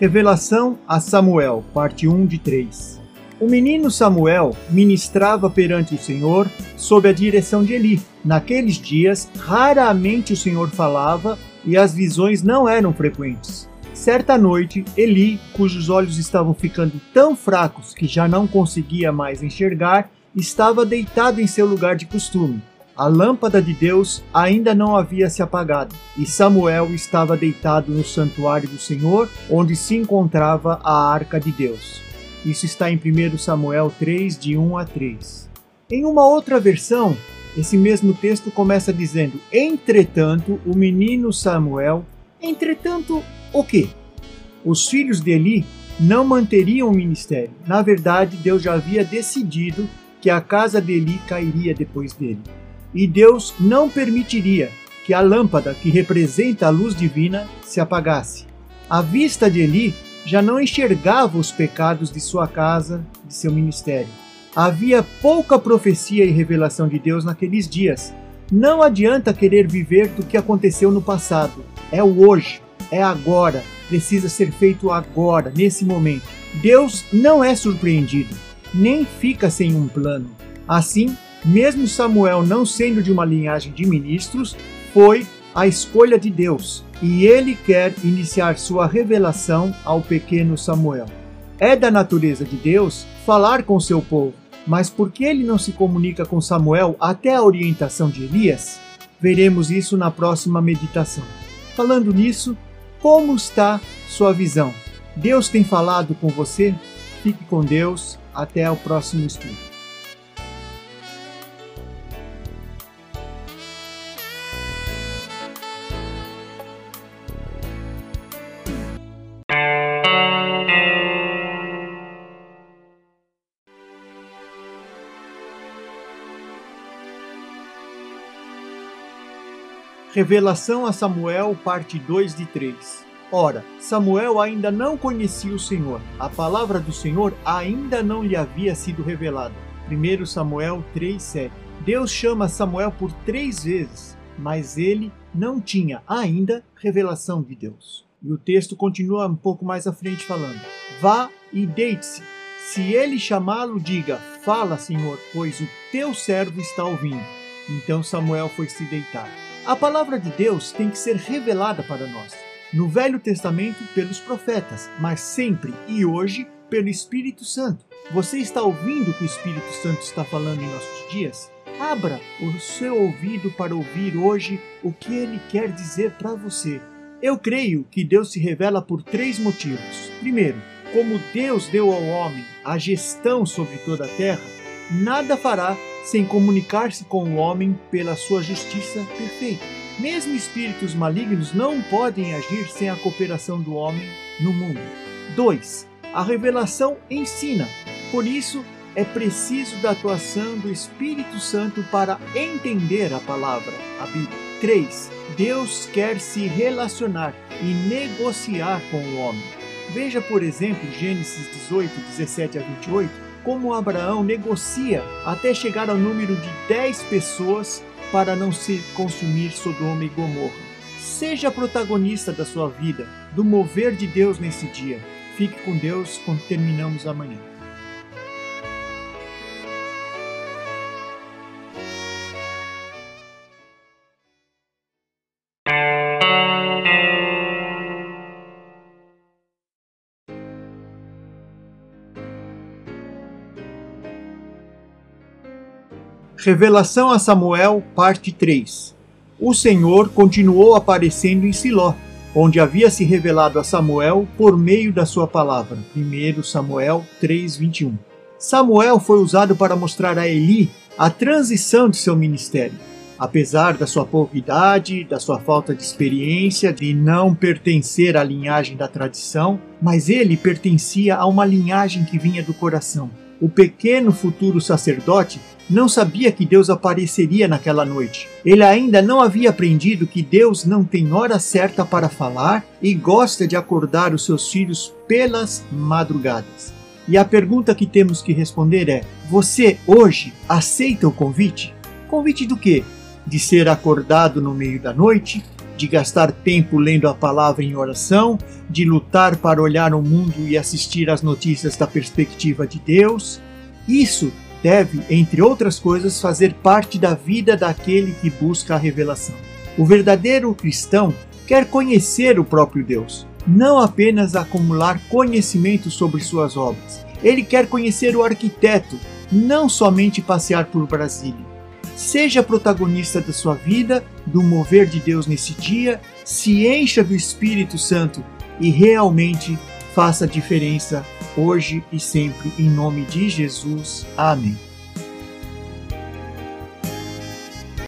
Revelação a Samuel, parte 1 de 3. O menino Samuel ministrava perante o Senhor sob a direção de Eli. Naqueles dias, raramente o Senhor falava e as visões não eram frequentes. Certa noite, Eli, cujos olhos estavam ficando tão fracos que já não conseguia mais enxergar, estava deitado em seu lugar de costume. A lâmpada de Deus ainda não havia se apagado, e Samuel estava deitado no santuário do Senhor, onde se encontrava a arca de Deus. Isso está em 1 Samuel 3, de 1 a 3. Em uma outra versão, esse mesmo texto começa dizendo: Entretanto, o menino Samuel. Entretanto, o quê? Os filhos de Eli não manteriam o ministério. Na verdade, Deus já havia decidido que a casa de Eli cairia depois dele e Deus não permitiria que a lâmpada que representa a luz divina se apagasse. A vista de Eli já não enxergava os pecados de sua casa, de seu ministério. Havia pouca profecia e revelação de Deus naqueles dias. Não adianta querer viver do que aconteceu no passado. É o hoje, é agora, precisa ser feito agora, nesse momento. Deus não é surpreendido, nem fica sem um plano. Assim, mesmo Samuel não sendo de uma linhagem de ministros, foi a escolha de Deus e ele quer iniciar sua revelação ao pequeno Samuel. É da natureza de Deus falar com seu povo, mas por que ele não se comunica com Samuel até a orientação de Elias? Veremos isso na próxima meditação. Falando nisso, como está sua visão? Deus tem falado com você? Fique com Deus. Até o próximo estudo. Revelação a Samuel, parte 2 de 3. Ora, Samuel ainda não conhecia o Senhor. A palavra do Senhor ainda não lhe havia sido revelada. 1 Samuel 3:7. Deus chama Samuel por três vezes, mas ele não tinha ainda revelação de Deus. E o texto continua um pouco mais à frente falando: Vá e deite-se. Se ele chamá-lo, diga: Fala, Senhor, pois o teu servo está ouvindo. Então Samuel foi se deitar. A palavra de Deus tem que ser revelada para nós. No Velho Testamento, pelos profetas, mas sempre e hoje pelo Espírito Santo. Você está ouvindo o que o Espírito Santo está falando em nossos dias? Abra o seu ouvido para ouvir hoje o que ele quer dizer para você. Eu creio que Deus se revela por três motivos. Primeiro, como Deus deu ao homem a gestão sobre toda a terra, nada fará sem comunicar-se com o homem pela sua justiça perfeita. Mesmo espíritos malignos não podem agir sem a cooperação do homem no mundo. 2. A revelação ensina. Por isso, é preciso da atuação do Espírito Santo para entender a palavra, a Bíblia. 3. Deus quer se relacionar e negociar com o homem. Veja, por exemplo, Gênesis 18, 17 a 28 como Abraão negocia até chegar ao número de 10 pessoas para não se consumir Sodoma e Gomorra. Seja protagonista da sua vida, do mover de Deus nesse dia. Fique com Deus quando terminamos amanhã. Revelação a Samuel, parte 3 O Senhor continuou aparecendo em Siló, onde havia se revelado a Samuel por meio da sua palavra. 1 Samuel 3:21. Samuel foi usado para mostrar a Eli a transição de seu ministério. Apesar da sua pouca idade, da sua falta de experiência, de não pertencer à linhagem da tradição, mas ele pertencia a uma linhagem que vinha do coração. O pequeno futuro sacerdote não sabia que Deus apareceria naquela noite. Ele ainda não havia aprendido que Deus não tem hora certa para falar e gosta de acordar os seus filhos pelas madrugadas. E a pergunta que temos que responder é: você hoje aceita o convite? Convite do quê? De ser acordado no meio da noite? De gastar tempo lendo a palavra em oração, de lutar para olhar o mundo e assistir às notícias da perspectiva de Deus. Isso deve, entre outras coisas, fazer parte da vida daquele que busca a revelação. O verdadeiro cristão quer conhecer o próprio Deus, não apenas acumular conhecimento sobre suas obras. Ele quer conhecer o arquiteto, não somente passear por Brasília. Seja protagonista da sua vida, do mover de Deus nesse dia, se encha do Espírito Santo e realmente faça a diferença hoje e sempre, em nome de Jesus. Amém.